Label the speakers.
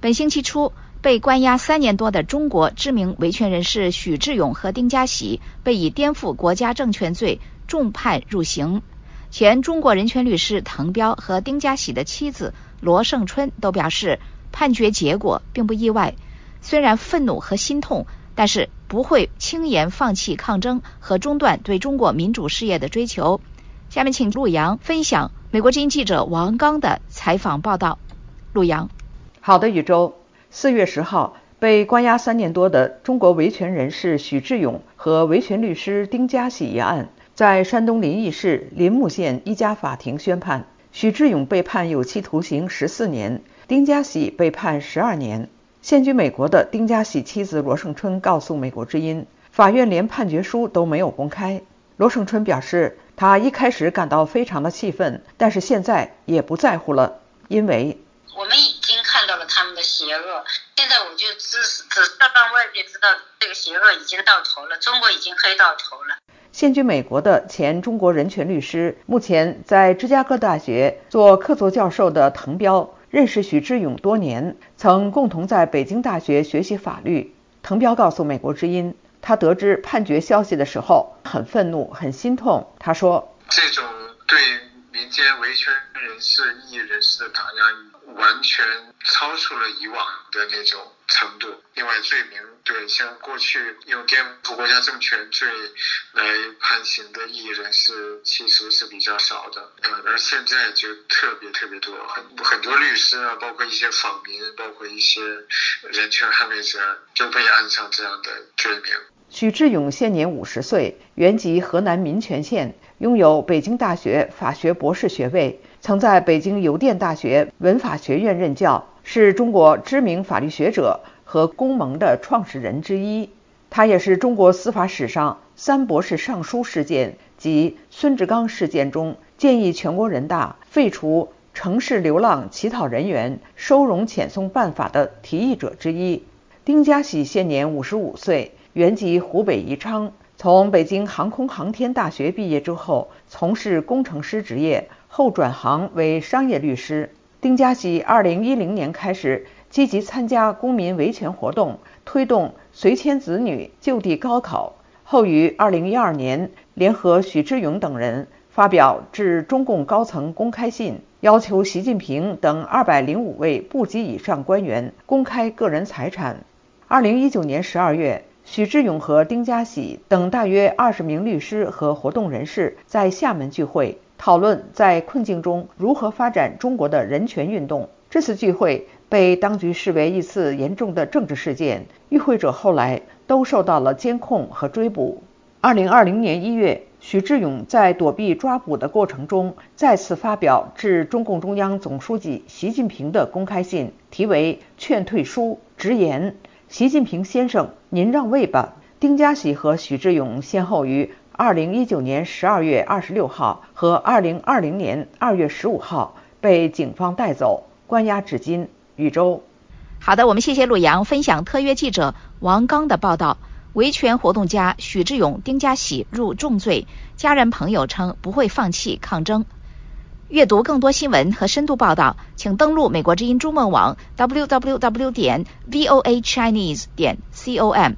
Speaker 1: 本星期初，被关押三年多的中国知名维权人士许志勇和丁家喜被以颠覆国家政权罪重判入刑。前中国人权律师滕彪和丁家喜的妻子罗胜春都表示，判决结果并不意外。虽然愤怒和心痛，但是不会轻言放弃抗争和中断对中国民主事业的追求。下面请陆阳分享美国之音记者王刚的采访报道。陆阳。
Speaker 2: 好的，宇宙。四月十号，被关押三年多的中国维权人士许志勇和维权律师丁家喜一案，在山东临沂市临木县一家法庭宣判。许志勇被判有期徒刑十四年，丁家喜被判十二年。现居美国的丁家喜妻子罗胜春告诉美国之音，法院连判决书都没有公开。罗胜春表示，他一开始感到非常的气愤，但是现在也不在乎了，因为。
Speaker 3: 我们邪恶，现在我就只只是让外界知道这个邪恶已经到头了，中国已经黑到头了。
Speaker 2: 现居美国的前中国人权律师，目前在芝加哥大学做客座教授的滕彪，认识许志勇多年，曾共同在北京大学学习法律。滕彪告诉美国之音，他得知判决消息的时候很愤怒，很心痛。他说：“
Speaker 4: 这种对民间维权人士、异议人士的打压。”完全超出了以往的那种程度。另外，罪名对像过去用颠覆国家政权罪来判刑的异议人士，其实是比较少的。呃，而现在就特别特别多，很很多律师啊，包括一些访民，包括一些人权捍卫者，就被安上这样的罪名。
Speaker 2: 许志勇现年五十岁，原籍河南民权县，拥有北京大学法学博士学位。曾在北京邮电大学文法学院任教，是中国知名法律学者和公盟的创始人之一。他也是中国司法史上三博士上书事件及孙志刚事件中建议全国人大废除城市流浪乞讨人员收容遣送办法的提议者之一。丁家喜现年五十五岁，原籍湖北宜昌，从北京航空航天大学毕业之后，从事工程师职业。后转行为商业律师。丁家喜2010年开始积极参加公民维权活动，推动随迁子女就地高考。后于2012年联合许志勇等人发表致中共高层公开信，要求习近平等205位部级以上官员公开个人财产。2019年12月，许志勇和丁家喜等大约二十名律师和活动人士在厦门聚会。讨论在困境中如何发展中国的人权运动。这次聚会被当局视为一次严重的政治事件，与会者后来都受到了监控和追捕。二零二零年一月，许志勇在躲避抓捕的过程中，再次发表致中共中央总书记习近平的公开信，题为《劝退书》，直言：“习近平先生，您让位吧。”丁家喜和许志勇先后于。二零一九年十二月二十六号和二零二零年二月十五号被警方带走，关押至今。禹州，
Speaker 1: 好的，我们谢谢陆阳分享特约记者王刚的报道。维权活动家许志勇、丁家喜入重罪，家人朋友称不会放弃抗争。阅读更多新闻和深度报道，请登录美国之音中文网 w w w 点 v o a chinese 点 c o m。